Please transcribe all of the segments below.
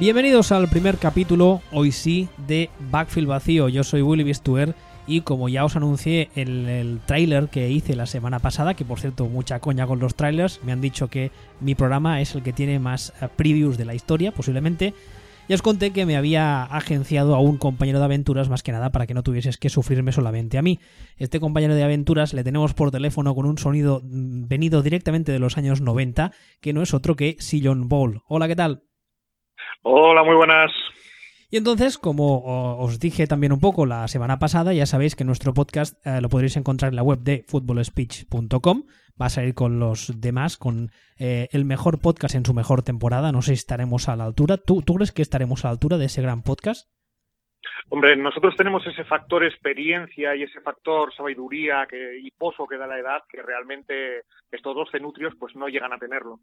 Bienvenidos al primer capítulo, hoy sí, de Backfield Vacío. Yo soy Willy Bistuer y como ya os anuncié en el tráiler que hice la semana pasada, que por cierto mucha coña con los trailers, me han dicho que mi programa es el que tiene más eh, previews de la historia, posiblemente. Ya os conté que me había agenciado a un compañero de aventuras más que nada para que no tuvieses que sufrirme solamente a mí. Este compañero de aventuras le tenemos por teléfono con un sonido mm, venido directamente de los años 90, que no es otro que Sillon Ball. Hola, ¿qué tal? Hola, muy buenas. Y entonces, como os dije también un poco la semana pasada, ya sabéis que nuestro podcast eh, lo podréis encontrar en la web de footballspeech.com. Va a salir con los demás, con eh, el mejor podcast en su mejor temporada. No sé si estaremos a la altura. ¿Tú, ¿Tú crees que estaremos a la altura de ese gran podcast? Hombre, nosotros tenemos ese factor experiencia y ese factor sabiduría que, y pozo que da la edad que realmente estos dos cenutrios pues no llegan a tenerlo.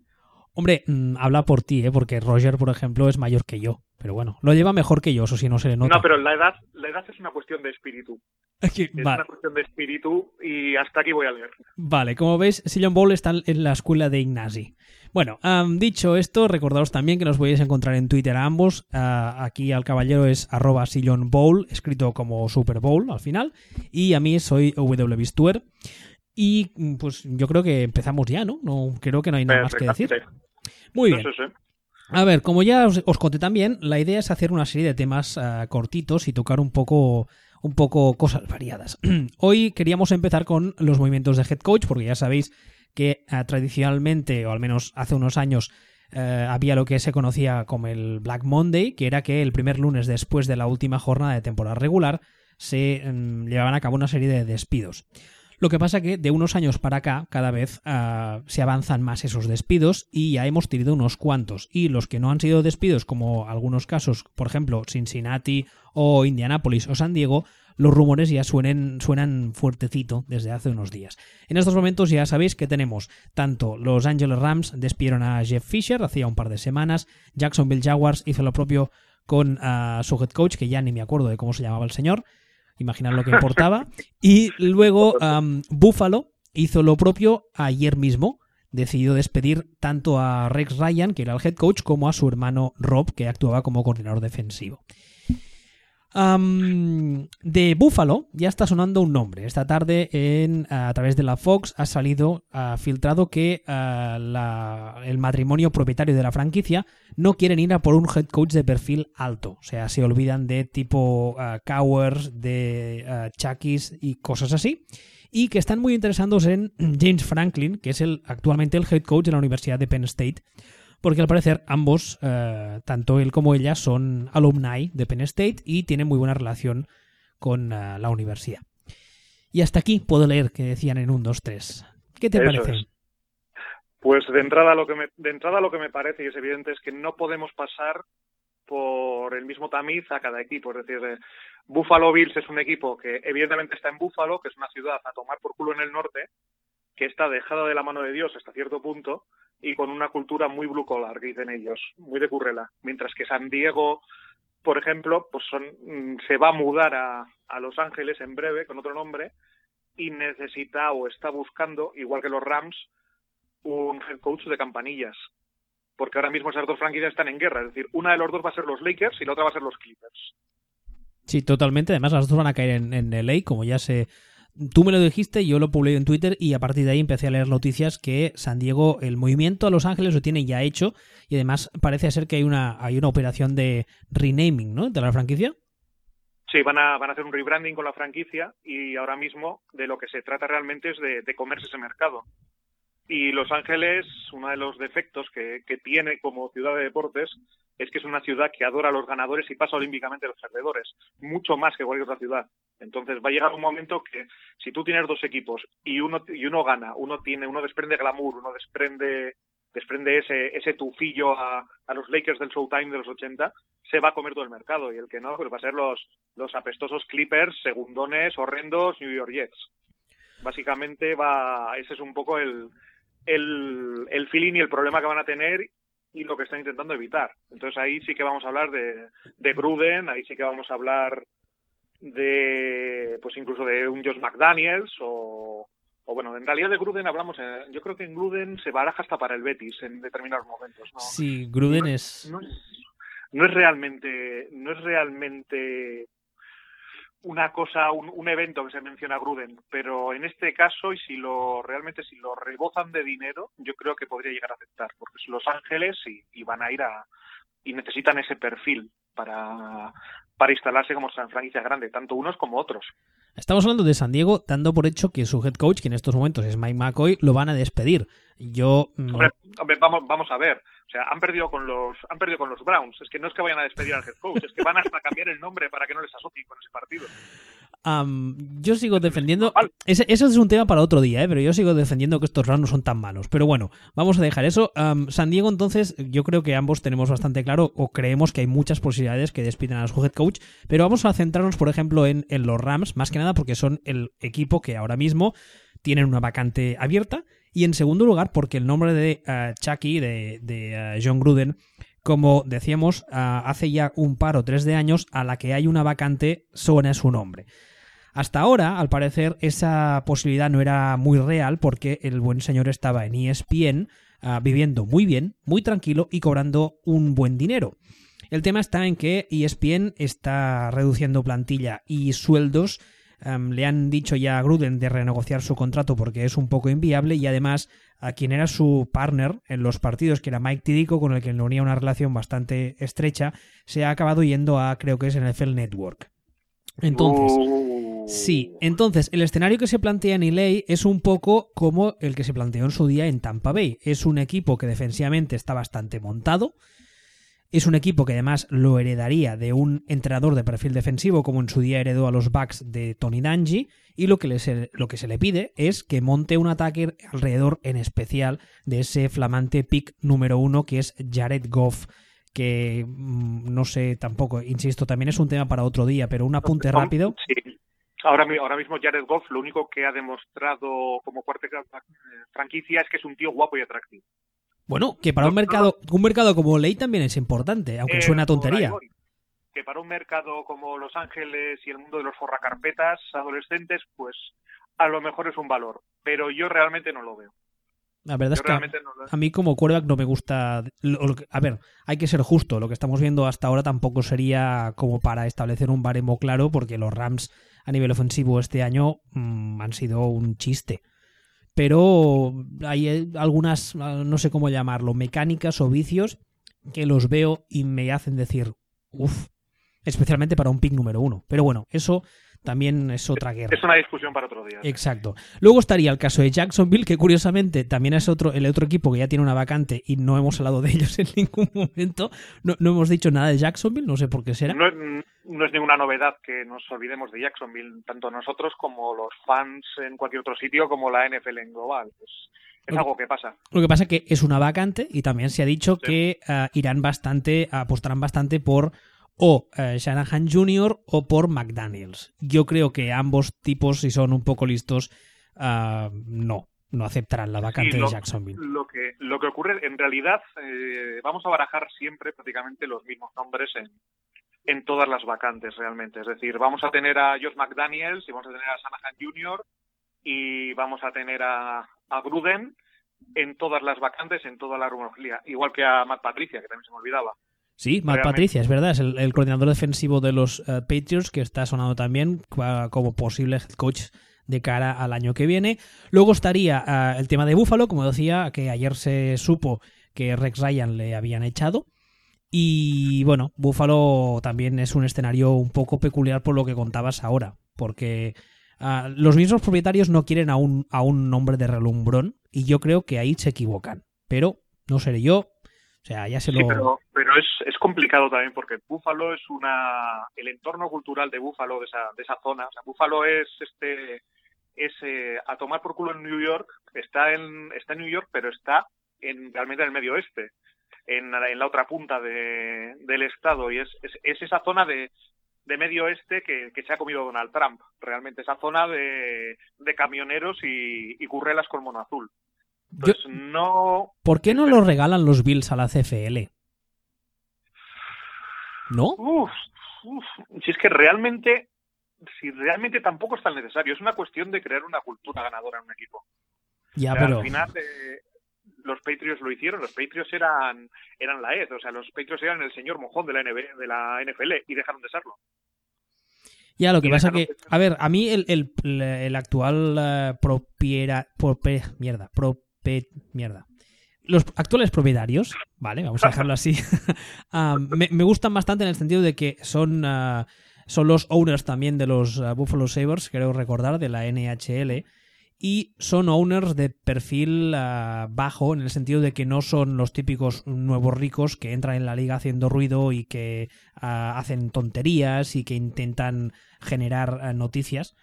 Hombre, mm, habla por ti, ¿eh? porque Roger, por ejemplo, es mayor que yo. Pero bueno, lo lleva mejor que yo, eso sí no se le nota. No, pero la edad, la edad es una cuestión de espíritu. Es una cuestión de espíritu y hasta aquí voy a leer. Vale, como veis, Sillon Bowl está en la escuela de Ignasi. Bueno, dicho esto, recordaos también que nos podéis encontrar en Twitter a ambos. Aquí al caballero es arroba Sillon Bowl, escrito como Super Bowl al final. Y a mí soy WBistuer. Y pues yo creo que empezamos ya, ¿no? no creo que no hay nada más que decir. Muy bien. A ver, como ya os, conté también, la idea es hacer una serie de temas ah, cortitos y tocar un poco, un poco cosas variadas. Hoy queríamos empezar con los movimientos de head coach, porque ya sabéis que ah, tradicionalmente, o al menos hace unos años, eh, había lo que se conocía como el Black Monday, que era que el primer lunes después de la última jornada de temporada regular se mm, llevaban a cabo una serie de despidos. Lo que pasa que de unos años para acá cada vez ah, se avanzan más esos despidos y ya hemos tenido unos cuantos. Y los que no han sido despidos, como algunos casos, por ejemplo, Cincinnati o Indianapolis o San Diego, los rumores ya suenen, suenan fuertecito desde hace unos días. En estos momentos ya sabéis que tenemos tanto los Angeles Rams despidieron a Jeff Fisher hacía un par de semanas, Jacksonville Jaguars hizo lo propio con ah, su head coach, que ya ni me acuerdo de cómo se llamaba el señor, imaginar lo que importaba. Y luego Buffalo hizo lo propio ayer mismo. Decidió despedir tanto a Rex Ryan, que era el head coach, como a su hermano Rob, que actuaba como coordinador defensivo de Buffalo ya está sonando un nombre. Esta tarde en, a través de la Fox ha salido filtrado que el matrimonio propietario de la franquicia no quieren ir a por un head coach de perfil alto. O sea, se olvidan de tipo Cowers, de Chucky's y cosas así. Y que están muy interesados en James Franklin, que es el, actualmente el head coach de la Universidad de Penn State porque al parecer ambos, eh, tanto él como ella, son alumni de Penn State y tienen muy buena relación con eh, la universidad. Y hasta aquí puedo leer que decían en un 2, 3. ¿Qué te parece? Pues de entrada, lo que me, de entrada lo que me parece y es evidente es que no podemos pasar por el mismo tamiz a cada equipo. Es decir, eh, Buffalo Bills es un equipo que evidentemente está en Buffalo, que es una ciudad a tomar por culo en el norte, que está dejada de la mano de Dios hasta cierto punto, y con una cultura muy blue collar, que dicen ellos, muy de currela. Mientras que San Diego, por ejemplo, pues son, mm, se va a mudar a, a Los Ángeles en breve con otro nombre y necesita o está buscando, igual que los Rams, un head coach de campanillas. Porque ahora mismo esas dos franquicias están en guerra. Es decir, una de los dos va a ser los Lakers y la otra va a ser los Clippers. Sí, totalmente. Además, las dos van a caer en, en LA, como ya se Tú me lo dijiste, yo lo publiqué en Twitter y a partir de ahí empecé a leer noticias que San Diego, el movimiento a Los Ángeles lo tiene ya hecho y además parece ser que hay una, hay una operación de renaming, ¿no? De la franquicia. Sí, van a, van a hacer un rebranding con la franquicia y ahora mismo de lo que se trata realmente es de, de comerse ese mercado. Y Los Ángeles, uno de los defectos que, que tiene como ciudad de deportes es que es una ciudad que adora a los ganadores y pasa olímpicamente a los perdedores, mucho más que cualquier otra ciudad. Entonces va a llegar un momento que si tú tienes dos equipos y uno y uno gana, uno tiene, uno desprende glamour, uno desprende desprende ese ese tufillo a, a los Lakers del Showtime de los 80, se va a comer todo el mercado y el que no, pues va a ser los los apestosos Clippers, segundones, horrendos New York Jets. Básicamente va ese es un poco el el, el feeling y el problema que van a tener y lo que están intentando evitar. Entonces ahí sí que vamos a hablar de, de Gruden, ahí sí que vamos a hablar de, pues incluso de un Josh McDaniels o, o bueno, en realidad de Gruden hablamos, eh, yo creo que en Gruden se baraja hasta para el Betis en determinados momentos. ¿no? Sí, Gruden es... no es realmente, no es realmente una cosa, un, un, evento que se menciona Gruden, pero en este caso, y si lo realmente si lo rebozan de dinero, yo creo que podría llegar a aceptar, porque es Los Ángeles y, y van a ir a y necesitan ese perfil para, para instalarse como franquicia grande, tanto unos como otros. Estamos hablando de San Diego, dando por hecho que su head coach, que en estos momentos es Mike McCoy, lo van a despedir. Yo. Mm, hombre, vamos, vamos a ver. O sea, han perdido con los han perdido con los Browns. Es que no es que vayan a despedir al head coach, es que van hasta cambiar el nombre para que no les asocien con ese partido. Yo sigo defendiendo. eso es un tema para otro día, ¿eh? pero yo sigo defendiendo que estos Rams no son tan malos. Pero bueno, vamos a dejar eso. San Diego, entonces, yo creo que ambos tenemos bastante claro o creemos que hay muchas posibilidades que despidan a su head coach. Pero vamos a centrarnos, por ejemplo, en, en los Rams, más que nada porque son el equipo que ahora mismo tienen una vacante abierta y en segundo lugar, porque el nombre de uh, Chucky, de, de uh, John Gruden, como decíamos, hace ya un par o tres de años a la que hay una vacante suena su nombre. Hasta ahora, al parecer, esa posibilidad no era muy real porque el buen señor estaba en ESPN viviendo muy bien, muy tranquilo y cobrando un buen dinero. El tema está en que ESPN está reduciendo plantilla y sueldos le han dicho ya a Gruden de renegociar su contrato porque es un poco inviable y además a quien era su partner en los partidos, que era Mike Tidico, con el que le unía una relación bastante estrecha, se ha acabado yendo a, creo que es NFL Network. Entonces, sí, entonces el escenario que se plantea en LA es un poco como el que se planteó en su día en Tampa Bay. Es un equipo que defensivamente está bastante montado, es un equipo que además lo heredaría de un entrenador de perfil defensivo como en su día heredó a los Bucks de Tony Dungy y lo que, se, lo que se le pide es que monte un ataque alrededor en especial de ese flamante pick número uno que es Jared Goff que mm, no sé tampoco, insisto, también es un tema para otro día, pero un apunte rápido. Sí. Ahora, ahora mismo Jared Goff lo único que ha demostrado como cuarta franquicia es que es un tío guapo y atractivo. Bueno, que para un mercado, un mercado como Ley también es importante, aunque suena tontería. Que para un mercado como Los Ángeles y el mundo de los forracarpetas adolescentes, pues a lo mejor es un valor, pero yo realmente no lo veo. La verdad es que a, mí como quarterback no me gusta... a ver, hay que ser justo. Lo que estamos viendo hasta ahora tampoco sería como para establecer un baremo claro porque los Rams a nivel ofensivo este año mm, han sido un chiste pero hay eh, algunas, ah, no sé cómo llamarlo, mecánicas o vicios que los veo y me hacen decir, uff, especialmente para un pick número uno. Pero bueno, eso también es otra guerra. Es una discusión para otro día. Exacto. Luego estaría el caso de Jacksonville, que curiosamente también es otro, el otro equipo que ya tiene una vacante y no hemos hablado de ellos en ningún momento. No, hemos dicho nada de Jacksonville, no sé por qué será. No, no, es ninguna novedad que nos olvidemos de Jacksonville, tanto nosotros como los fans en cualquier otro sitio, como la NFL en global. Pues es algo que pasa. Lo que pasa es que es una vacante y también se ha dicho que uh, irán bastante, apostarán bastante por o eh, Shanahan Jr. o por McDaniels. Yo creo que ambos tipos, si son un poco listos, uh, no, no aceptarán la vacante de Jacksonville. Lo que, lo que ocurre, en realidad, eh, vamos a barajar siempre prácticamente los mismos nombres en, en todas las vacantes realmente. Es decir, vamos a tener a Josh McDaniels y vamos a tener a Shanahan Jr. y vamos a tener a, a Gruden en todas las vacantes, en toda la rumorología, igual que a Matt Patricia, que también se me olvidaba. Sí, Matt Patricia, es verdad, es el, coordinador defensivo de los uh, Patriots que está sonando también como posible head coach de cara al año que viene. Luego estaría uh, el tema de Buffalo, como decía, que ayer se supo que Rex Ryan le habían echado. Y bueno, Buffalo también es un escenario un poco peculiar por lo que contabas ahora, porque uh, los mismos propietarios no quieren a un, a un nombre de relumbrón y yo creo que ahí se equivocan. Pero no seré yo, o sea, ya se lo... pero, pero es, es, complicado también porque Búfalo es una... El entorno cultural de Búfalo, de esa, de esa zona, o sea, Búfalo es este... Es eh, a tomar por culo en New York, está en, está en New York, pero está en, realmente en el medio oeste, en, en la otra punta de, del estado, y es, es, es esa zona de, de medio oeste que, que, se ha comido Donald Trump, realmente esa zona de, de camioneros y, y currelas con mono azul. Pues no. ¿Por qué no lo regalan los Bills a la CFL? ¿No? Uf, Si es que realmente, si realmente tampoco es tan necesario. Es una cuestión de crear una cultura ganadora en un equipo. Ya, pero. Al final, eh, los Patriots lo hicieron. Los Patriots eran, eran la EZ, o sea, los Patriots eran el señor mojón de la, de la NFL y dejaron de serlo. Ya, lo que pasa que, a ver, a mí el, el, el actual uh, propiera, mierda, mierda. Los actuales propietarios, vale, vamos a dejarlo así, uh, me, gustan bastante en el sentido de que son, uh, son los owners también de los Buffalo Sabres, creo recordar, de la NHL, y son owners de perfil bajo en el sentido de que no son los típicos nuevos ricos que entran en la liga haciendo ruido y que hacen tonterías y que intentan generar noticias.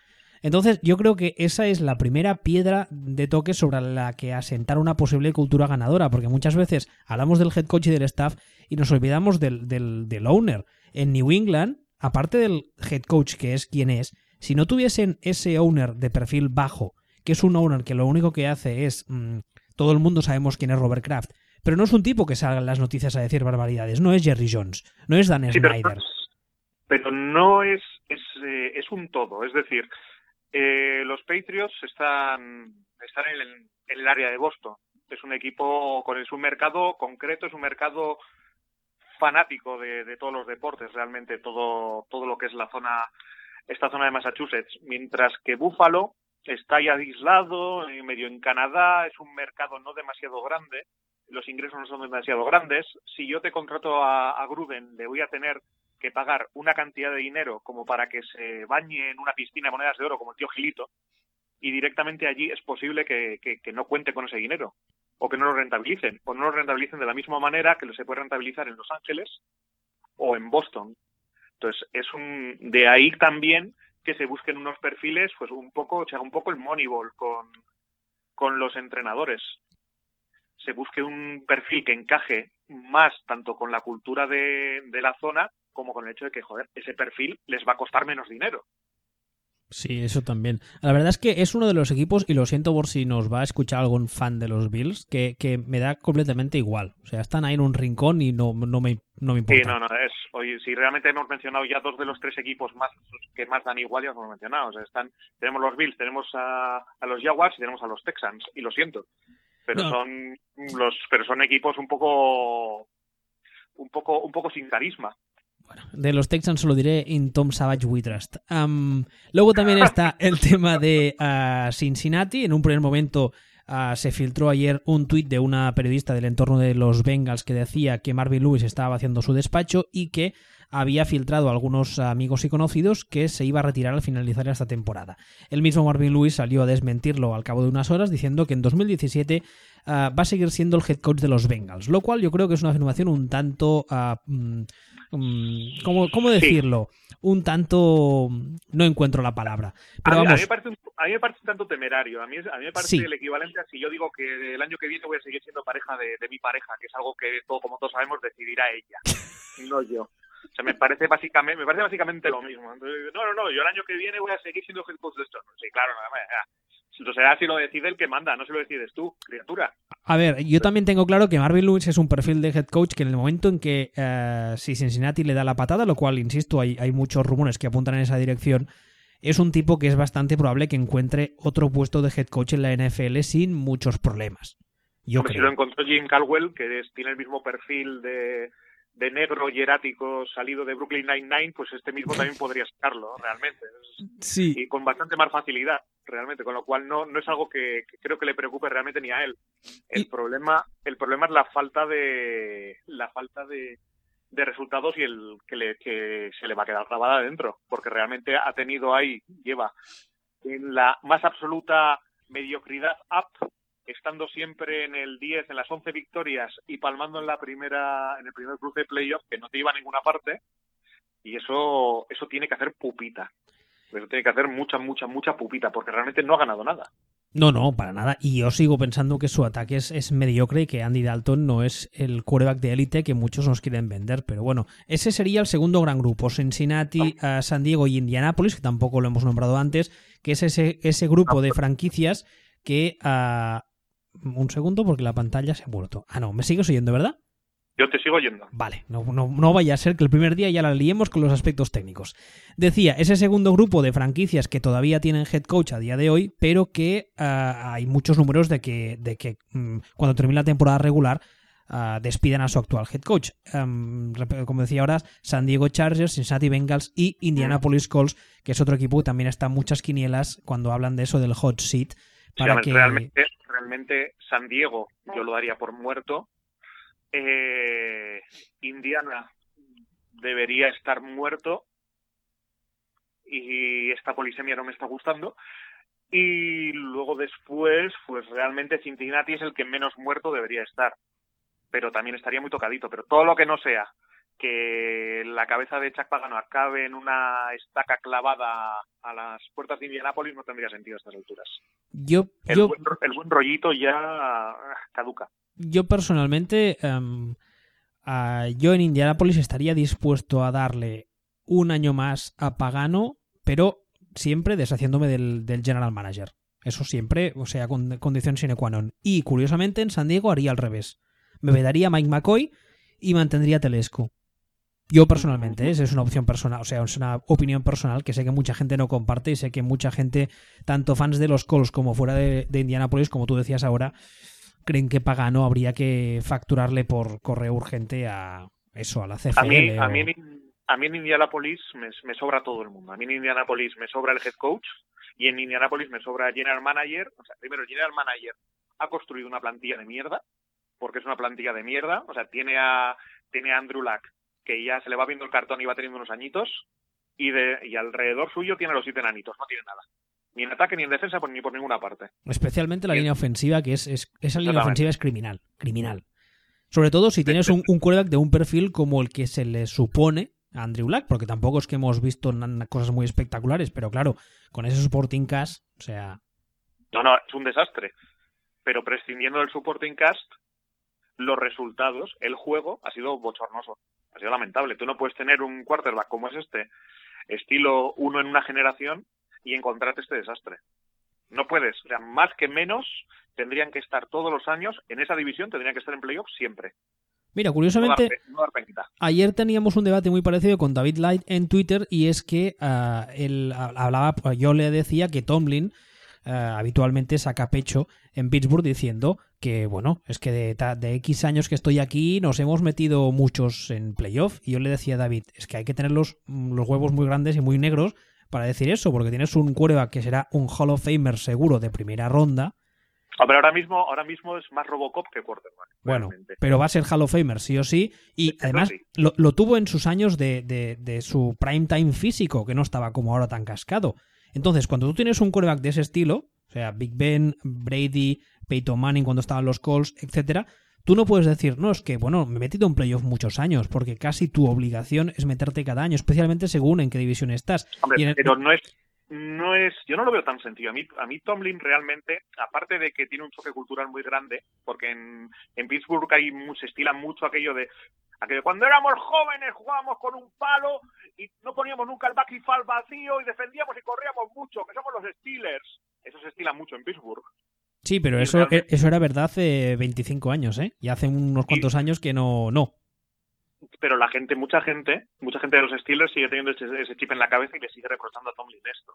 Entonces yo creo que esa es la primera piedra de toque sobre la que asentar una posible cultura ganadora, porque muchas veces hablamos del head coach y del staff y nos olvidamos del, del, del owner. En New England, aparte del head coach que es quien es, si no tuviesen ese owner de perfil bajo, que es un owner que lo único que hace es. Mmm, todo el mundo sabemos quién es Robert Kraft. Pero no es un tipo que salga en las noticias a decir barbaridades. No es Jerry Jones. No es Dan sí, Snyder. Pero, pero, no es. Es, eh, es un todo. Es decir, eh, los Patriots están, en, el, área de Boston. Es un equipo con es un mercado concreto, es un mercado fanático de, todos los deportes, realmente todo, todo lo que es la zona, esta zona de Massachusetts, mientras que Buffalo está ya aislado, medio en Canadá, es un mercado no demasiado grande, los ingresos no son demasiado grandes. Si yo te contrato a, a Gruden, le voy a tener que pagar una cantidad de dinero como para que se bañe en una piscina de monedas de oro como el tío Gilito, y directamente allí es posible que, que, no cuente con ese dinero, o que no lo rentabilicen, o no lo rentabilicen de la misma manera que lo se puede rentabilizar en Los Ángeles o en Boston. Entonces, es un, de ahí también que se busquen unos perfiles, pues un poco, o sea, un poco el moneyball con, con los entrenadores. Se busque un perfil que encaje más tanto con la cultura de la zona como con el hecho de que, joder, ese perfil les va a costar menos dinero. Sí, eso también. La verdad es que es uno de los equipos, y lo siento por si nos va a escuchar algún fan de los Bills, que, que me da completamente igual. O sea, están ahí en un rincón y no, no, me, no me importa. Sí, no, no, es. Oye, si realmente hemos mencionado ya dos de los tres equipos más que más dan igual, ya hemos mencionado. O sea, están, tenemos los Bills, tenemos a, a los Jaguars y tenemos a los Texans, y lo siento. Pero no. son los, pero son equipos un poco un poco, un poco sin carisma. Bueno, de los Texans solo diré in Tom Savage We Trust. Luego también está el tema de uh, Cincinnati. En un primer momento uh, se filtró ayer un tuit de una periodista del entorno de los Bengals que decía que Marvin Lewis estaba haciendo su despacho y que había filtrado a algunos amigos y conocidos que se iba a retirar al finalizar esta temporada. El mismo Marvin Lewis salió a desmentirlo al cabo de unas horas diciendo que en 2017 uh, va a seguir siendo el head coach de los Bengals, lo cual yo creo que es una afirmación un tanto... Um, ¿Cómo, cómo decirlo? Sí. Un tanto... No encuentro la palabra. Pero a, vamos... a, mí me parece un, a mí me parece un tanto temerario. A mí, a mí me parece sí. el equivalente a si yo digo que el año que viene voy a seguir siendo pareja de, de mi pareja, que es algo que, todo, como todos sabemos, decidirá ella, no yo. O sea, me parece básicamente, me parece básicamente lo mismo. Entonces, no, no, no, yo el año que viene voy a seguir siendo head coach de esto. Sí, claro, nada más. Será si lo decide el que manda, no se lo decides tú, criatura. A ver, yo también tengo claro que Marvin Lewis es un perfil de head coach que en el momento en que uh, si Cincinnati le da la patada, lo cual, insisto, hay, hay muchos rumores que apuntan en esa dirección, es un tipo que es bastante probable que encuentre otro puesto de head coach en la NFL sin muchos problemas. Yo Hombre, creo. Si lo encontró Jim Caldwell, que es, tiene el mismo perfil de, de negro hierático salido de Brooklyn Nine-Nine, pues este mismo también podría sacarlo, realmente. Sí. Y con bastante más facilidad, realmente, con lo cual no, no es algo que, que creo que le preocupe realmente ni a él. El y... problema, el problema es la falta de, la falta de, de resultados y el que, le, que se le va a quedar grabada adentro, porque realmente ha tenido ahí, lleva en la más absoluta mediocridad up estando siempre en el 10, en las 11 victorias y palmando en la primera en el primer cruce de playoff que no te iba a ninguna parte y eso eso tiene que hacer pupita. Eso tiene que hacer mucha mucha mucha pupita porque realmente no ha ganado nada. No, no, para nada. Y yo sigo pensando que su ataque es, es mediocre y que Andy Dalton no es el quarterback de élite que muchos nos quieren vender. Pero bueno, ese sería el segundo gran grupo. Cincinnati, uh, San Diego y Indianapolis, que tampoco lo hemos nombrado antes, que es ese, ese grupo de franquicias que uh, un segundo porque la pantalla se ha muerto. Ah, no, me sigues oyendo, ¿verdad? Yo te sigo yendo. Vale, no, no, no, vaya a ser que el primer día ya la liemos con los aspectos técnicos. Decía, ese segundo grupo de franquicias que todavía tienen head coach a día de hoy, pero que uh, hay muchos números de que, de que um, cuando termine la temporada regular uh, despidan a su actual head coach. Um, como decía ahora, San Diego Chargers, Cincinnati Bengals y Indianapolis Colts, que es otro equipo que también está en muchas quinielas cuando hablan de eso del hot seat. Para sí, que... realmente, realmente San Diego yo lo daría por muerto eh, Indiana debería estar muerto y esta polisemia no me está gustando. Y luego después, pues realmente Cincinnati es el que menos muerto debería estar. Pero también estaría muy tocadito. Pero todo lo que no sea que la cabeza de Chuck Pagano acabe en una estaca clavada a las puertas de Indianápolis no tendría sentido a estas alturas. Yo, el, yo... Buen, el buen rollito ya caduca yo personalmente, um, uh, yo en Indianapolis estaría dispuesto a darle un año más a Pagano, pero siempre deshaciéndome del, del general manager. Eso siempre, o sea, con condición sine qua non. Y curiosamente en San Diego haría al revés. Me vedaría Mike McCoy y mantendría Telesco. Yo personalmente, ¿eh? esa es una opción personal, o sea, es una opinión personal que sé que mucha gente no comparte y sé que mucha gente, tanto fans de los Colts como fuera de, de Indianapolis, como tú decías ahora, creen que Pagano habría que facturarle por correo urgente a eso, a la CFL. A mí, o... a mí, a mí en Indianapolis me, me, sobra todo el mundo. A mí en Indianapolis me sobra el head coach y en Indianapolis me sobra general manager. O sea, primero general manager ha construido una plantilla de mierda, porque es una plantilla de mierda. O sea, tiene a, tiene a Andrew Luck, que ya se le va viendo el cartón y va teniendo unos añitos, y, de, y alrededor suyo tiene los siete enanitos, no tiene nada ni en ataque ni en defensa por, ni por ninguna parte. Especialmente la línea ofensiva, que es, es esa línea ofensiva es criminal, criminal. Sobre todo si tienes un, un quarterback de un perfil como el que se le supone a Andrew Luck, porque tampoco es que hemos visto cosas muy espectaculares, pero claro, con ese supporting cast, o sea... No, no, es un desastre. Pero prescindiendo del supporting cast, los resultados, el juego, ha sido bochornoso, ha sido lamentable. Tú no puedes tener un quarterback como es este, estilo uno en una generación, y encontrarte este desastre. No puedes, o sea, más que menos tendrían que estar todos los años en esa división, tendrían que estar en playoffs siempre. Mira, curiosamente, no dar, no dar ayer teníamos un debate muy parecido con David Light en Twitter y es que uh, él hablaba, yo le decía que Tomlin uh, habitualmente saca pecho en Pittsburgh diciendo que, bueno, es que de, de, X años que estoy aquí nos hemos metido muchos en playoff y yo le decía a David, es que hay que tener los, los huevos muy grandes y muy negros para decir eso, porque tienes un quarterback que será un Hall of Famer seguro de primera ronda. Ah, pero ahora mismo, ahora mismo es más Robocop que quarterback. Bueno, realmente. pero va a ser Hall of Famer sí o sí, y además sí. lo, lo, tuvo en sus años de, de, de, su prime time físico, que no estaba como ahora tan cascado. Entonces, cuando tú tienes un quarterback de ese estilo, o sea, Big Ben, Brady, Peyton Manning cuando estaban los Colts, etcétera, Tú no puedes decir, no, es que, bueno, me he metido en playoff muchos años, porque casi tu obligación es meterte cada año, especialmente según en qué división estás. Hombre, y en el- pero no es, no es, yo no lo veo tan sencillo. A mí, a mí Tomlin realmente, aparte de que tiene un choque cultural muy grande, porque en, en Pittsburgh hay, se estila mucho aquello de, aquello cuando éramos jóvenes jugábamos con un palo y no poníamos nunca el back y fall vacío y defendíamos y corríamos mucho, que somos los Steelers. Eso se estila mucho en Pittsburgh. Sí, pero eso, realmente- eso era verdad hace 25 años, ¿eh? Y hace unos cuantos años que no, no. Pero la gente, mucha gente, mucha gente de los Steelers sigue teniendo ese, ese chip en la cabeza y le sigue reprochando a Tomlin esto.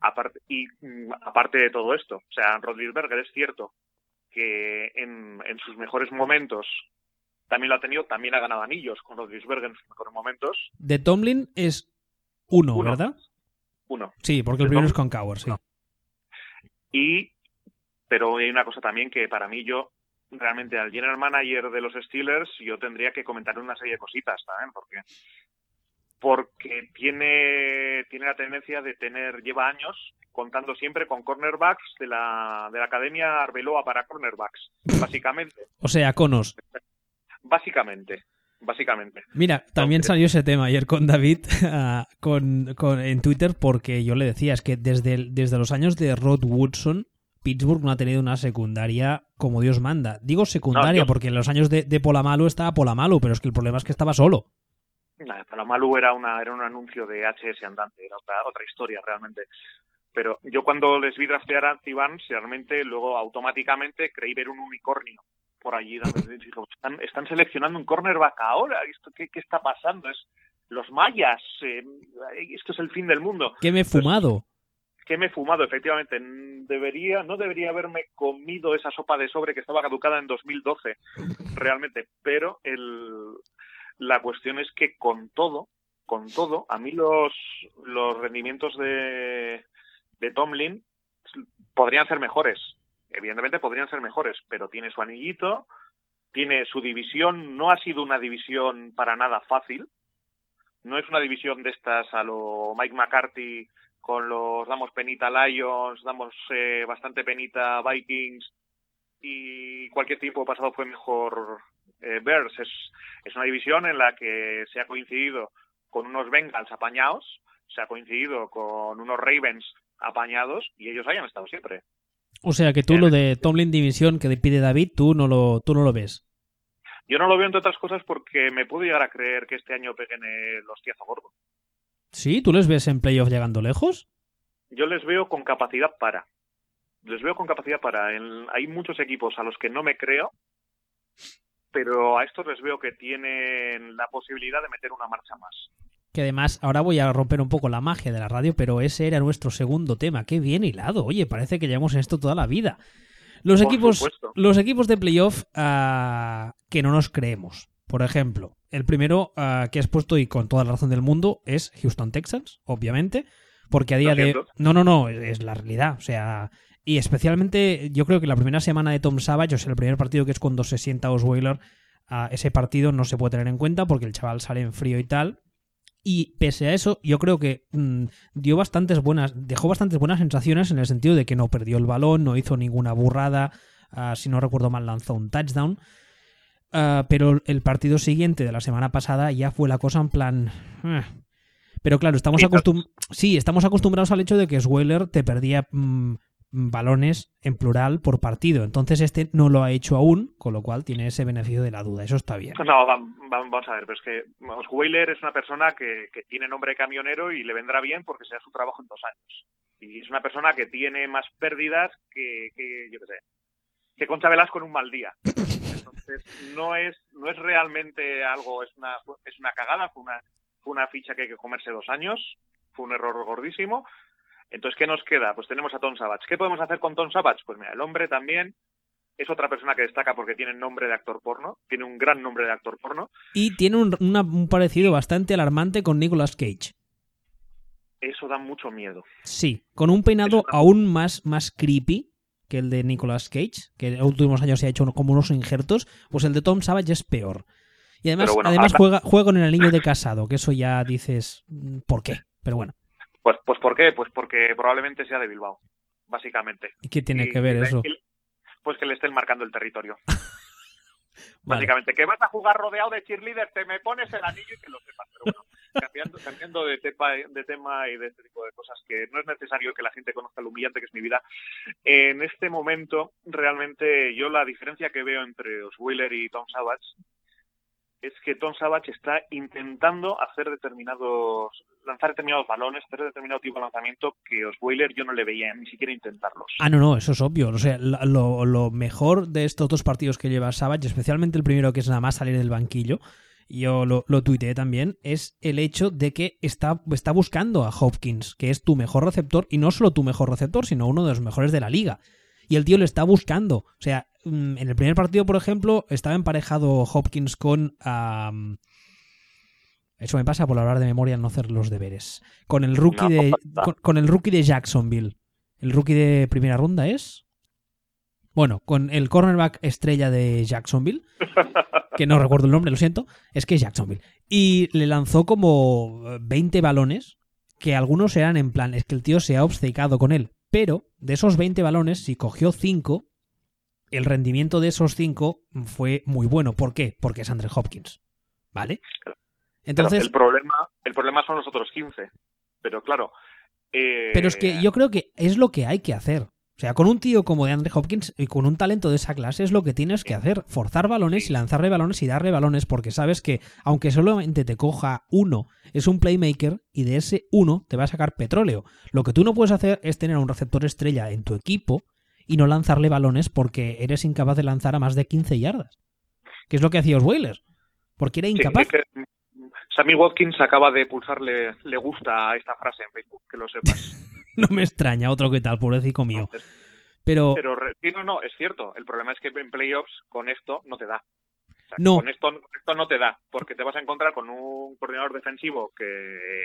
Aparte, y mm, aparte de todo esto, o sea, Rodlisberger es cierto que en, en sus mejores momentos también lo ha tenido, también ha ganado anillos con Rodlisberger en sus mejores momentos. De Tomlin es uno, Uno. ¿verdad? Uno. Sí, porque el primero es con Cowher, sí. no. Y, pero hay una cosa también que para mí yo, realmente al general manager de los Steelers, yo tendría que comentar una serie de cositas también, porque porque tiene tiene la tendencia de tener lleva años contando siempre con cornerbacks de la de la academia Arbeloa para cornerbacks básicamente O sea, Conos. Básicamente básicamente Mira, también salió ese tema ayer con David ah, con, con- en Twitter porque yo le decía, es que desde, el- desde los años de Rod Woodson, Pittsburgh no ha tenido una secundaria como Dios manda. Digo secundaria yo- porque en los años de, de Polamalu estaba Polamalu, pero es que el problema es que estaba solo. Nada, para Malu era una era un anuncio de HS andante, era otra otra historia realmente. Pero yo cuando les vi draftear a Barnes, realmente luego automáticamente creí ver un unicornio por allí. Están, están seleccionando un cornerback ahora. ¿Esto qué, qué está pasando? Es los mayas. Eh, esto es el fin del mundo. ¿Qué me he fumado? ¿Qué me he fumado? Efectivamente, debería, no debería haberme comido esa sopa de sobre que estaba caducada en 2012, realmente. Pero el, la cuestión es que con todo, con todo, a mí los, los rendimientos de, de Tomlin podrían ser mejores. Evidentemente podrían ser mejores, pero tiene su anillito, tiene su división, no ha sido una división para nada fácil. No es una división de estas a lo Mike McCarthy con los damos penita Lions, damos eh, bastante penita Vikings y cualquier tiempo pasado fue mejor eh, Bears. Es, es una división en la que se ha coincidido con unos Bengals apañados, se ha coincidido con unos Ravens apañados y ellos hayan estado siempre. O sea que tú lo de Tomlin División que pide David, tú no lo, tú no lo ves. Yo no lo veo entre otras cosas porque me puedo llegar a creer que este año peguen el hostiazo gordo. ¿Sí? ¿Tú les ves en playoff llegando lejos? Yo les veo con capacidad para. Les veo con capacidad para. hay muchos equipos a los que no me creo, pero a estos les veo que tienen la posibilidad de meter una marcha más. Que además, ahora voy a romper un poco la magia de la radio, pero ese era nuestro segundo tema. Qué bien hilado. Oye, parece que llevamos esto toda la vida. Los equipos, los equipos de playoff uh, que no nos creemos. Por ejemplo, el primero uh, que has puesto y con toda la razón del mundo es Houston Texans, obviamente, porque a día de... No, no, no, es la realidad. O sea, y especialmente yo creo que la primera semana de Tom Savage, o sea, el primer partido que es cuando se sienta Osweiler, uh, ese partido no se puede tener en cuenta porque el chaval sale en frío y tal. Y pese a eso, yo creo que mm, dio bastantes buenas, dejó bastantes buenas sensaciones en el sentido de que no perdió el balón, no hizo ninguna burrada, uh, si no recuerdo mal lanzó un touchdown. Uh, pero el partido siguiente de la semana pasada ya fue la cosa en plan. Eh. Pero claro, estamos, acostum sí, estamos acostumbrados al hecho de que Sweller te perdía mm, balones en plural por partido. Entonces este no lo ha hecho aún, con lo cual tiene ese beneficio de la duda. Eso está bien. No, vamos a ver, pero es que Wheeler es una persona que, tiene nombre camionero y le vendrá bien porque sea su trabajo en dos años. Y es una persona que tiene más pérdidas que, yo qué sé, que Concha Velasco en un mal día. Entonces no es no es realmente algo, es una es una cagada, fue una fue una ficha que hay que comerse dos años, fue un error gordísimo entonces, ¿qué nos queda? Pues tenemos a Tom Savage. ¿Qué podemos hacer con Tom Savage? Pues mira, el hombre también es otra persona que destaca porque tiene nombre de actor porno, tiene un gran nombre de actor porno. Y tiene un, parecido bastante alarmante con Nicolas Cage. Eso da mucho miedo. Sí, con un peinado aún más, más creepy que el de Nicolas Cage, que en los últimos años se ha hecho como unos injertos, pues el de Tom Savage es peor. Y además, además juega, juega con el anillo de casado, que eso ya dices, mm, ¿por qué? Pero bueno. Pues, pues ¿por qué? Pues porque probablemente sea de Bilbao, básicamente. ¿Y qué tiene que ver eso? pues que le estén marcando el territorio. Básicamente, que vas a jugar rodeado de cheerleaders, te me pones el anillo y que lo sepas. Pero bueno, cambiando, cambiando de, tema, de tema y de este tipo de cosas que no es necesario que la gente conozca lo humillante que es mi vida. En este momento, realmente, yo la diferencia que veo entre Osweiler y Tom Savage es que Tom Savage está intentando hacer determinados, lanzar determinados balones, hacer determinado tipo de lanzamiento que Osweiler yo no le veía ni siquiera intentarlos. Ah, no, no, eso es obvio. O sea, lo, lo mejor de estos dos partidos que lleva Savage, especialmente el primero que es nada más salir del banquillo, yo lo, lo tuiteé también, es el hecho de que está, está buscando a Hopkins, que es tu mejor receptor, y no solo tu mejor receptor, sino uno de los mejores de la liga. Y el tío le está buscando. O sea, Mm, en el primer partido, por ejemplo, estaba emparejado Hopkins con... eso me pasa por hablar de memoria, no hacer los deberes. Con el rookie de. Con, el rookie de Jacksonville. El rookie de primera ronda es. Bueno, con el cornerback estrella de Jacksonville. Que no recuerdo el nombre, lo siento. Es que es Jacksonville. Y le lanzó como 20 balones. Que algunos eran en plan. Es que el tío se ha obcecado con él. Pero de esos 20 balones, si cogió 5, el rendimiento de esos cinco fue muy bueno. ¿Por qué? Porque es Andre Hopkins. ¿Vale? Entonces. el problema, el problema son los otros 15. Pero claro. Eh, pero es que yo creo que es lo que hay que hacer. O sea, con un tío como de Andre Hopkins y con un talento de esa clase es lo que tienes que hacer. Forzar balones y lanzarle balones y darle balones porque sabes que aunque solamente te coja uno, es un playmaker y de ese uno te va a sacar petróleo. Lo que tú no puedes hacer es tener a un receptor estrella en tu equipo y no lanzarle balones porque eres incapaz de lanzar a más de 15 yardas. Que es lo que hacía Osweiler. Porque era incapaz. Sí, que Sammy Watkins acaba de pulsarle le gusta a esta frase en Facebook, que lo sepas. no me extraña, otro que tal, pobrecito mío. Pero, pero sí, no, no, es cierto. El problema es que en playoffs con esto no te da. O sea, No. Con esto, esto no te da, porque te vas a encontrar con un coordinador defensivo que,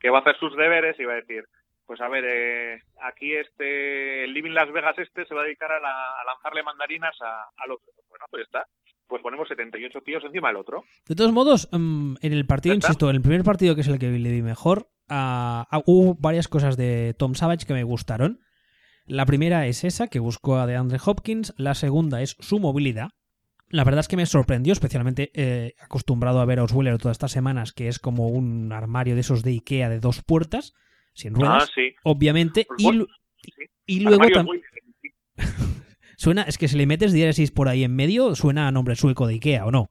que va a hacer sus deberes y va a decir, pues a ver, eh, aquí este, el Living Las Vegas este se va a dedicar a, la- a lanzarle mandarinas a- al otro. Bueno, pues ya está. Pues ponemos 78 tíos encima del otro. De todos modos, mm, en el partido, insisto, en el primer partido que es el que le vi mejor, ah, ah, hubo varias cosas de Tom Savage que me gustaron. La primera es esa, que buscó a DeAndre Hopkins. La segunda es su movilidad. La verdad es que me sorprendió, especialmente eh, acostumbrado a ver a Osweiler todas estas semanas, que es como un armario de esos de Ikea de dos puertas, sin ruedas, Ah, sí. obviamente. Pues Y, sí. luego Armarios tam- muy- suena, es que si le metes diéresis por ahí en medio, suena a nombre sueco de Ikea, ¿o no?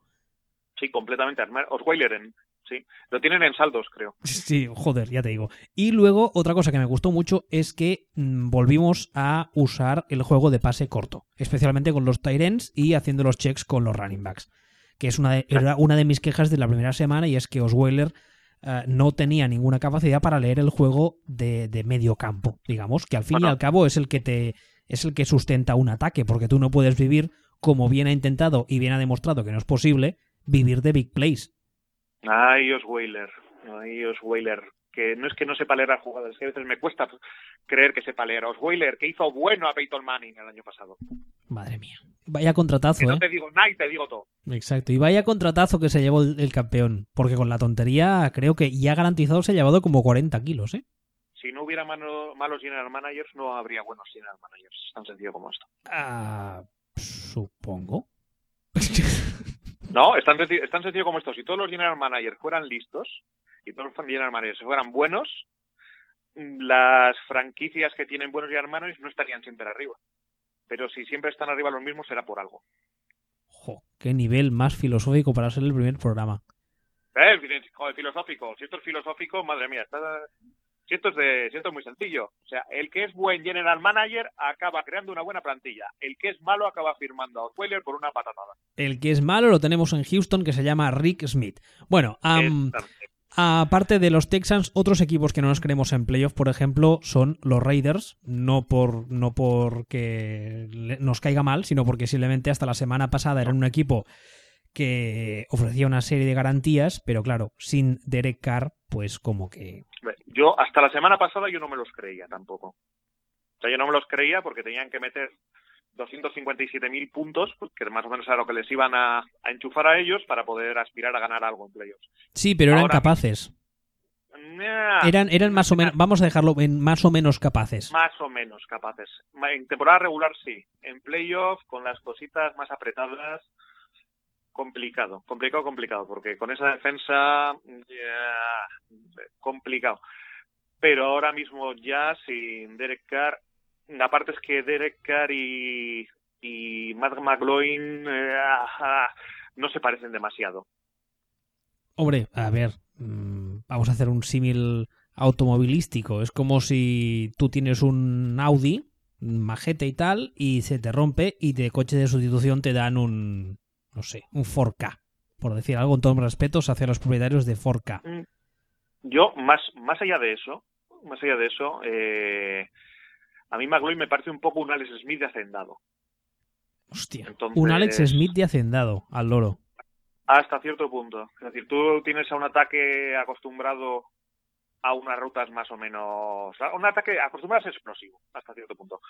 Sí, completamente. armar- Osweiler en, sí. Lo tienen en saldos, creo. Sí, joder, ya te digo. Y luego, otra cosa que me gustó mucho es que mm, volvimos a usar el juego de pase corto, especialmente con los Tyrants y haciendo los checks con los running backs. Que es una de, era una de mis quejas de la primera semana y es que Osweiler eh, no tenía ninguna capacidad para leer el juego de, de medio campo, digamos, que al fin y al cabo es el que te es el que sustenta un ataque, porque tú no puedes vivir, como bien ha intentado y bien ha demostrado que no es posible, vivir de big plays. Ay, Osweiler. Ay, Osweiler. Que no es que no sepa leer a jugadas, es que a veces me cuesta creer que sepa leer. Osweiler, que hizo bueno a Peyton Manning el año pasado. Madre mía. Vaya contratazo, Que ¿eh? no te digo nada y te digo todo. Exacto. Y vaya contratazo que se llevó el, el campeón. Porque con la tontería creo que ya garantizado se ha llevado como 40 kilos, ¿eh? Si no hubiera mano- malos general managers, no habría buenos general managers. Es tan sencillo como esto. Ah, supongo. No, es tan, senci- es tan sencillo como esto. Si todos los general managers fueran listos y todos los general managers fueran buenos, las franquicias que tienen buenos general managers no estarían siempre arriba. Pero si siempre están arriba los mismos, será por algo. Jo, qué nivel más filosófico para ser el primer programa. Eh, joder, filosófico. Si esto es filosófico, madre mía, está... si, esto es de... si esto es muy sencillo. O sea, el que es buen general manager acaba creando una buena plantilla. El que es malo acaba firmando a Osweiler por una patatada. El que es malo lo tenemos en Houston que se llama Rick Smith. Bueno, aparte de los Texans, otros equipos que no nos creemos en playoff, por ejemplo, son los Raiders. No por no porque nos caiga mal, sino porque simplemente hasta la semana pasada eran un equipo que ofrecía una serie de garantías, pero claro, sin Derek Carr, pues como que Yo, hasta la semana pasada, yo no me los creía tampoco. O sea, yo no me los creía porque tenían que meter 257.000 puntos, que más o menos era lo que les iban a, a enchufar a ellos para poder aspirar a ganar algo en playoffs. Sí, pero eran Ahora- capaces. Nah, Eran, eran más o menos, vamos a dejarlo en más o menos capaces. Más o menos capaces. En temporada regular sí. En playoff, con las cositas más apretadas, complicado. Complicado, complicado. Porque con esa defensa, complicado. Pero ahora mismo ya sin Derek Carr, aparte es que Derek Carr y, y Matt McGloin eh, ah, no se parecen demasiado. Hombre, a ver, mm, vamos a hacer un símil automovilístico. Es como si tú tienes un Audi, majete y tal, y se te rompe y de coche de sustitución te dan un, no sé, un 4K. Por decir algo, con todos mis respetos hacia los propietarios de 4K. Yo, más, más allá de eso, más allá de eso, eh, a mí McGloin me parece un poco un Alex Smith de hacendado. Hostia, Entonces- un Alex Smith de hacendado al loro. Hasta cierto punto. Es decir, tú tienes a un ataque acostumbrado a unas rutas más o menos. a un ataque acostumbrado a ser explosivo, hasta cierto punto.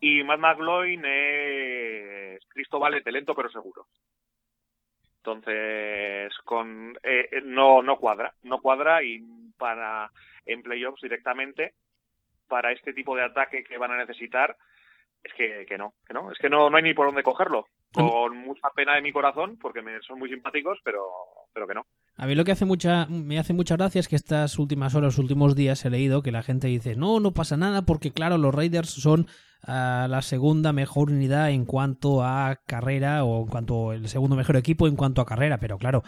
Y Matt McGloin es Cristo Valente, lento pero seguro. Entonces, con eh, eh, no no cuadra, no cuadra y para en playoffs directamente para este tipo de ataque que van a necesitar es que, que no, que no, es que no, no hay ni por dónde cogerlo. Con mucha pena de mi corazón, porque me son muy simpáticos, pero, pero que no. A mí lo que hace mucha, me hace mucha gracia es que estas últimas horas, últimos días he leído que la gente dice, no, no pasa nada porque claro, los Raiders son ah, la segunda mejor unidad en cuanto a carrera o en cuanto el segundo mejor equipo en cuanto a carrera, pero claro,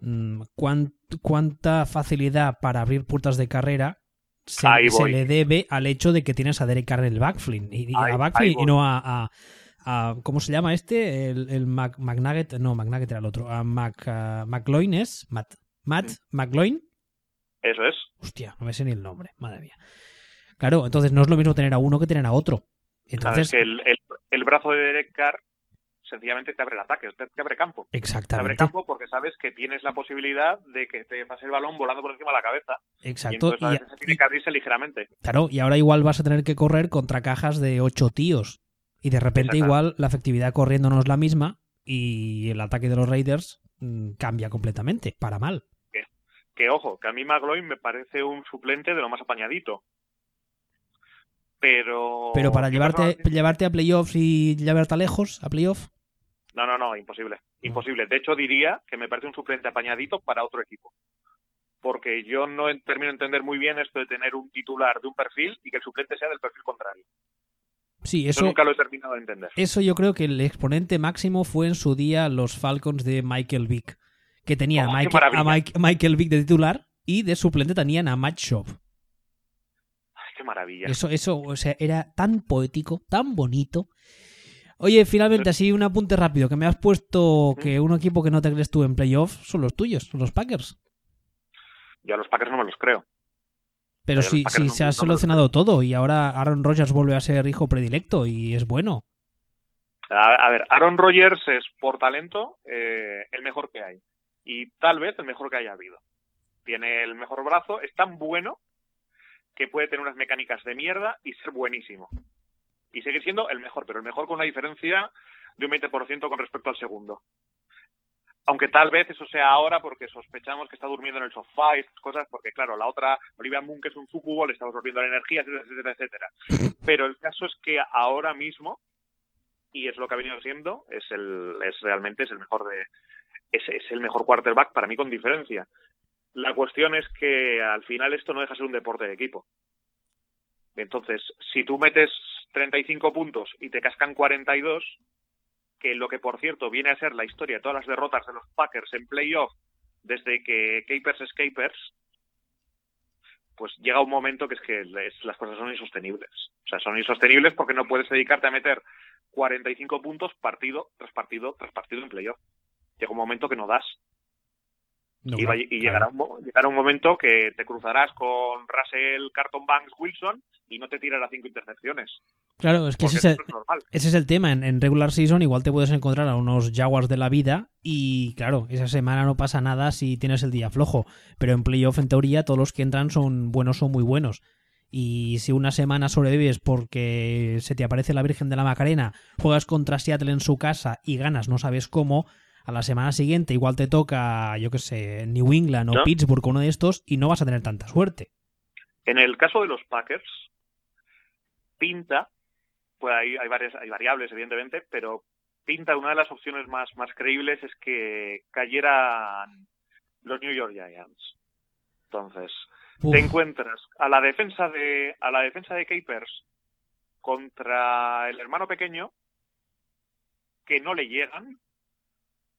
mm, cuán- cuánta facilidad para abrir puertas de carrera se, le debe al hecho de que tienes a Derek Carr en el backfield. Y, a backfield y no a, a- a- ¿Cómo se llama este? El, el Mac- McNugget. No, McNugget era el otro. A Mac, McLoin es. Matt. Matt McLoin. Eso es. Hostia, no me sé ni el nombre. Madre mía. Claro, entonces no es lo mismo tener a uno que tener a otro. Entonces, que el, el, el brazo de Derek Carr sencillamente te abre el ataque, te, te abre campo. Te abre exactamente. campo porque sabes que tienes la posibilidad de que te pase el balón volando por encima de la cabeza. Y Exacto. entonces a Y- se tiene que abrirse ligeramente. Claro, y ahora igual vas a tener que correr contra cajas de ocho tíos. Y de repente igual la efectividad corriendo no es la misma y el ataque de los Raiders mm, cambia completamente, para mal. Que ojo, que a mí McLeod me parece un suplente de lo más apañadito. Pero. Pero para ¿qué llevarte, llevarte a playoffs y llevarte a lejos, a playoff, No, no, no, imposible. Imposible. De hecho, diría que me parece un suplente apañadito para otro equipo. Porque yo no termino de entender muy bien esto de tener un titular de un perfil y que el suplente sea del perfil contrario. Sí, Eso, eso, nunca lo he terminado de entender. eso yo creo que el exponente máximo fue en su día los Falcons de Michael Vick, que tenían Oh, a, Michael, a. Mike- Michael Vick de titular y de suplente tenían a Matt Schaub. Ay, qué maravilla. Eso, eso, o sea, era tan poético, tan bonito. Oye, finalmente, así un apunte rápido, que me has puesto que un equipo que no te crees tú en playoff son los tuyos, son los Packers. Yo a los Packers no me los creo. Pero Pero si, no- se ha no solucionado todo y ahora Aaron Rodgers vuelve a ser hijo predilecto y es bueno. A, a ver, Aaron Rodgers es por talento eh, el mejor que hay. Y tal vez el mejor que haya habido. Tiene el mejor brazo, es tan bueno que puede tener unas mecánicas de mierda y ser buenísimo. Y seguir siendo el mejor, pero el mejor con una diferencia de un 20% con respecto al segundo. Aunque tal vez eso sea ahora porque sospechamos que está durmiendo en el sofá y estas cosas, porque claro, la otra, Olivia Moon, que es un sucubo, le estamos volviendo la energía, etcétera, etcétera, etcétera. Pero el caso es que ahora mismo y es lo que ha venido siendo, es el, es realmente es el mejor de, es, es el mejor quarterback para mí con diferencia. La cuestión es que al final esto no deja de ser un deporte de equipo. Entonces, si tú metes 35 puntos y te cascan 42, que lo que por cierto viene a ser la historia de todas las derrotas de los Packers en playoff desde que Capers es Capers, pues llega un momento que es que las cosas son insostenibles. O sea, son insostenibles porque no puedes dedicarte a meter 45 puntos partido tras partido tras partido en playoff. Llega un momento que no das. No, y, va- claro, y llegará, un, llegará un momento que te cruzarás con Russell, Carton Banks, Wilson y no te tirará cinco intercepciones. Claro, es que Porque ese es, eso el, es normal. ese es el tema. En, en regular season igual te puedes encontrar a unos Jaguars de la vida y claro, esa semana no pasa nada si tienes el día flojo. Pero en playoff, en teoría, todos los que entran son buenos o muy buenos. Y si una semana sobrevives porque se te aparece la Virgen de la Macarena, juegas contra Seattle en su casa y ganas no sabes cómo, a la semana siguiente igual te toca, yo qué sé, New England o ¿No? Pittsburgh o uno de estos y no vas a tener tanta suerte. En el caso de los Packers, pinta, pues hay, hay, varias, hay variables, evidentemente, pero pinta una de las opciones más, más creíbles es que cayeran los New York Giants. Entonces, Uf, te encuentras a la defensa de a la defensa de Capers contra el hermano pequeño que no le llegan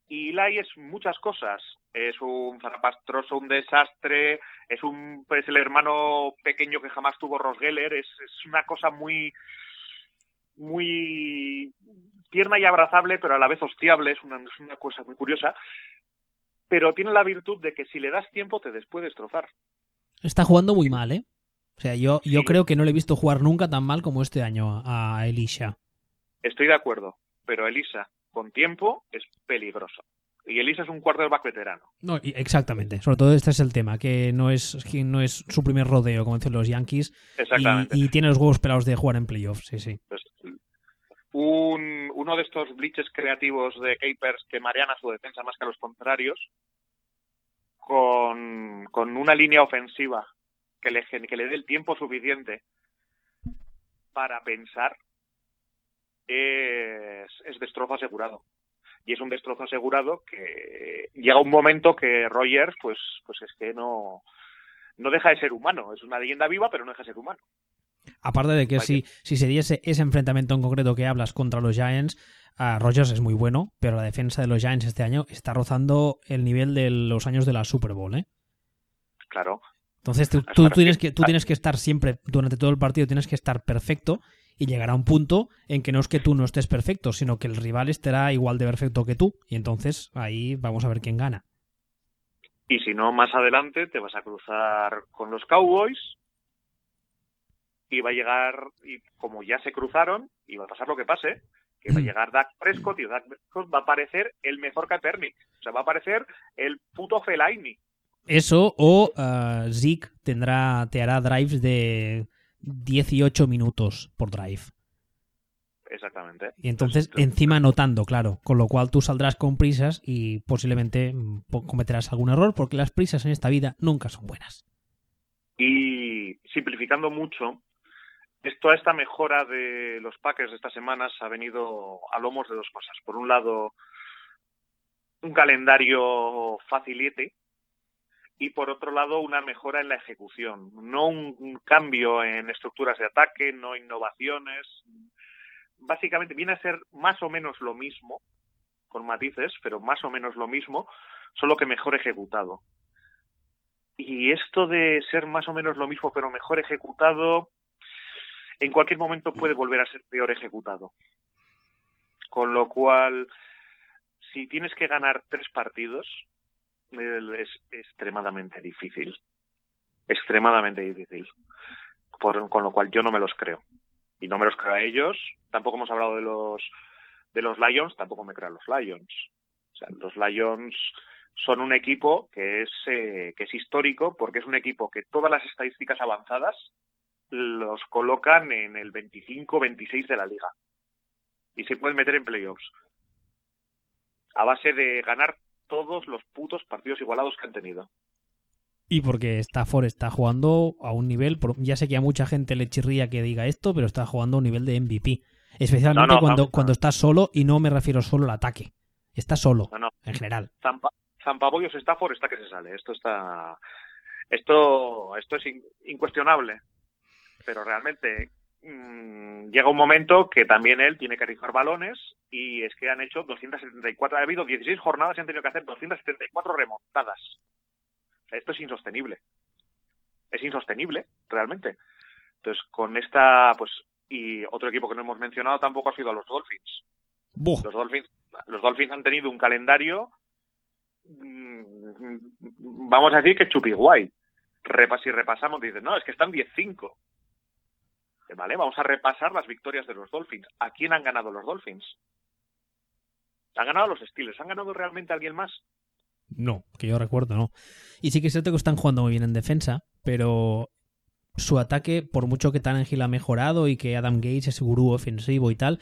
y Eli es muchas cosas es un zarapastroso un desastre es un es el hermano pequeño que jamás tuvo Ross Geller es, es una cosa muy muy tierna y abrazable pero a la vez hostiable es una, es una cosa muy curiosa pero tiene la virtud de que si le das tiempo te des- puede destrozar Está jugando muy mal, ¿eh? O sea, yo, yo Sí. creo que no le he visto jugar nunca tan mal como este año a Elisha. Estoy de acuerdo, pero Elisa, con tiempo, es peligroso. Y Elisa es un quarterback veterano. No, exactamente. Sobre todo este es el tema, que no es, que no es su primer rodeo, como dicen los Yankees, Exactamente. y, y tiene los huevos pelados de jugar en playoffs, sí, sí. Pues, un, uno de estos glitches creativos de Capers que marean a su defensa más que a los contrarios, con, con una línea ofensiva que le, que le dé el tiempo suficiente para pensar, es, es destrozo asegurado. Y es un destrozo asegurado que llega un momento que Rogers, pues, pues es que no, no deja de ser humano. Es una leyenda viva, pero no deja de ser humano. Aparte de que Vaya. si, si se diese ese enfrentamiento en concreto que hablas contra los Giants, a Rogers es muy bueno, pero la defensa de los Giants este año está rozando el nivel de los años de la Super Bowl, ¿eh? Claro. Entonces tú, tú, tienes que, tú tienes que estar siempre, durante todo el partido, tienes que estar perfecto y llegará un punto en que no es que tú no estés perfecto, sino que el rival estará igual de perfecto que tú. Y entonces ahí vamos a ver quién gana. Y si no, más adelante te vas a cruzar con los Cowboys y va a llegar, y como ya se cruzaron, y va a pasar lo que pase, que va a mm. llegar Dak Prescott y Dak Prescott va a parecer el mejor Kaepernick. O sea, va a parecer el puto Fellaini. Eso, o uh, Zeke tendrá, te hará drives de 18 minutos por drive. Exactamente. Y entonces, encima anotando, claro. Con lo cual tú saldrás con prisas y posiblemente mm, cometerás algún error porque las prisas en esta vida nunca son buenas. Y simplificando mucho, esto, esta mejora de los Packers de estas semanas ha venido a lomos de dos cosas. Por un lado, un calendario facilite y por otro lado una mejora en la ejecución, no un, cambio en estructuras de ataque, no innovaciones. Básicamente viene a ser más o menos lo mismo, con matices, pero más o menos lo mismo, solo que mejor ejecutado. Y esto de ser más o menos lo mismo pero mejor ejecutado, en cualquier momento puede volver a ser peor ejecutado. Con lo cual, si tienes que ganar tres partidos, es extremadamente difícil. Extremadamente difícil. con lo cual yo no me los creo. Y no me los creo a ellos. Tampoco hemos hablado de los de los Lions, tampoco me creo a los Lions. O sea, los Lions son un equipo que es eh, que es histórico porque es un equipo que todas las estadísticas avanzadas los colocan en el 25-26 de la liga y se pueden meter en playoffs a base de ganar todos los putos partidos igualados que han tenido. Y porque Stafford está jugando a un nivel, ya sé que a mucha gente le chirría que diga esto, pero está jugando a un nivel de MVP. Especialmente cuando, cuando está solo, y no me refiero solo al ataque. Está solo, en general. Zampa, Zampabollos Stafford está que se sale. Esto está. Esto, esto es incuestionable pero realmente mmm, llega un momento que también él tiene que rifar balones y es que han hecho 274, ha habido 16 jornadas y han tenido que hacer 274 remontadas. Esto es insostenible. Es insostenible, realmente. Entonces, con esta, pues, y otro equipo que no hemos mencionado tampoco ha sido a los Dolphins. Los Dolphins, los Dolphins han tenido un calendario, mmm, vamos a decir que chupi guay. Repas, si repasamos, dicen, no, es que están 10-5. ¿Vale? Vamos a repasar las victorias de los Dolphins. ¿A quién han ganado los Dolphins? Han ganado los Steelers. ¿Han ganado realmente a alguien más? No, que yo recuerdo, no. Y sí que es cierto que están jugando muy bien en defensa, pero su ataque, por mucho que Tannehill ha mejorado y que Adam Gates es gurú ofensivo y tal.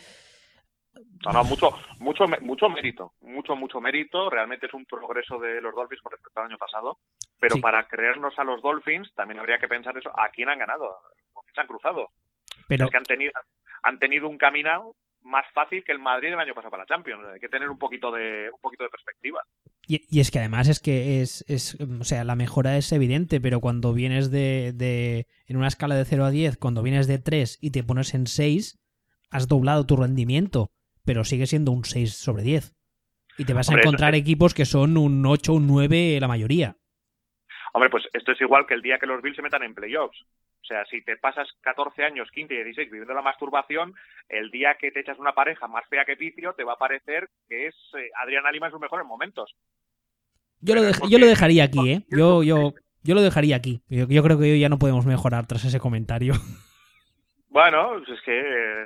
No, no, mucho, mucho, mucho mérito, mucho, mucho mérito. Realmente es un progreso de los Dolphins con respecto al año pasado. Pero para creernos a los Dolphins, también habría que pensar eso. ¿A quién han ganado? ¿Con quién se han cruzado? Pero... que han tenido, han tenido un caminado más fácil que el Madrid el año pasado para la Champions. Hay que tener un poquito de, un poquito de perspectiva. Y, es que además es que es, es, o sea, la mejora es evidente, pero cuando vienes de, de, en una escala de 0 a 10, cuando vienes de 3 y te pones en 6, has doblado tu rendimiento, pero sigue siendo un 6 sobre 10. Y te vas a encontrar equipos que son un 8, un 9 la mayoría. Hombre, pues esto es igual que el día que los Bills se metan en playoffs. O sea, si te pasas 14 años, 15 y 16 viviendo la masturbación, el día que te echas una pareja más fea que Picio, te va a parecer que es eh, Adriana Lima en sus mejores momentos. Yo lo, yo lo dejaría aquí, ¿eh? Yo, yo, yo lo dejaría aquí. Yo, creo que ya no podemos mejorar tras ese comentario. Bueno, pues es que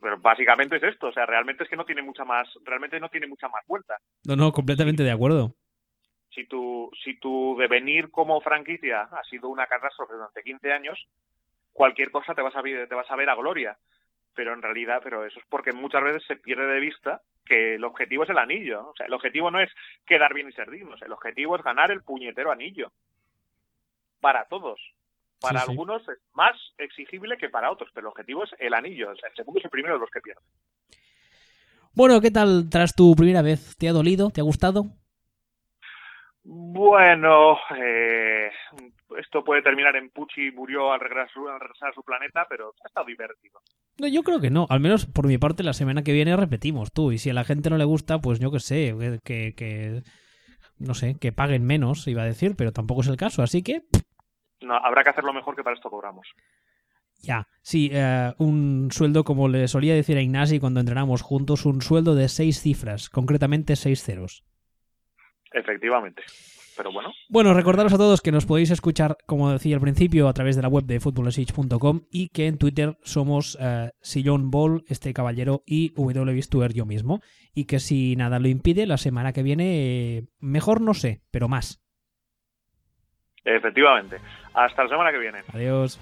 pero básicamente es esto, o sea, realmente es que no tiene mucha más, realmente no tiene mucha más vuelta. No, no, completamente de acuerdo si tu, si tu devenir como franquicia ha sido una catástrofe durante 15 años, cualquier cosa te vas a ver, te vas a ver a gloria. Pero en realidad, pero eso es porque muchas veces se pierde de vista que el objetivo es el anillo. O sea, el objetivo no es quedar bien y ser dignos. El objetivo es ganar el puñetero anillo. Para todos. Para algunos es más exigible que para otros, pero el objetivo es el anillo. el segundo es el primero de los que pierden. Bueno, ¿qué tal tras tu primera vez? ¿Te ha dolido? ¿Te ha gustado? Bueno, eh, esto puede terminar en Pucci murió al regresar, a su planeta, pero ha estado divertido. No, yo creo que no. Al menos por mi parte, la semana que viene repetimos tú. Y si a la gente no le gusta, pues yo qué sé, que, que, no sé, que paguen menos, iba a decir, pero tampoco es el caso. Así que. No, no, habrá que hacerlo mejor que para esto cobramos. Ya, sí, eh, un sueldo, como le solía decir a Ignasi cuando entrenamos juntos, un sueldo de seis cifras, concretamente seis ceros. Efectivamente. Pero bueno. Bueno, recordaros a todos que nos podéis escuchar, como decía al principio, a través de la web de footballsage.com y que en Twitter somos eh, Sillón Ball, este caballero, y W. yo mismo. Y que si nada lo impide, la semana que viene, mejor no sé, pero más. Efectivamente. Hasta la semana que viene. Adiós.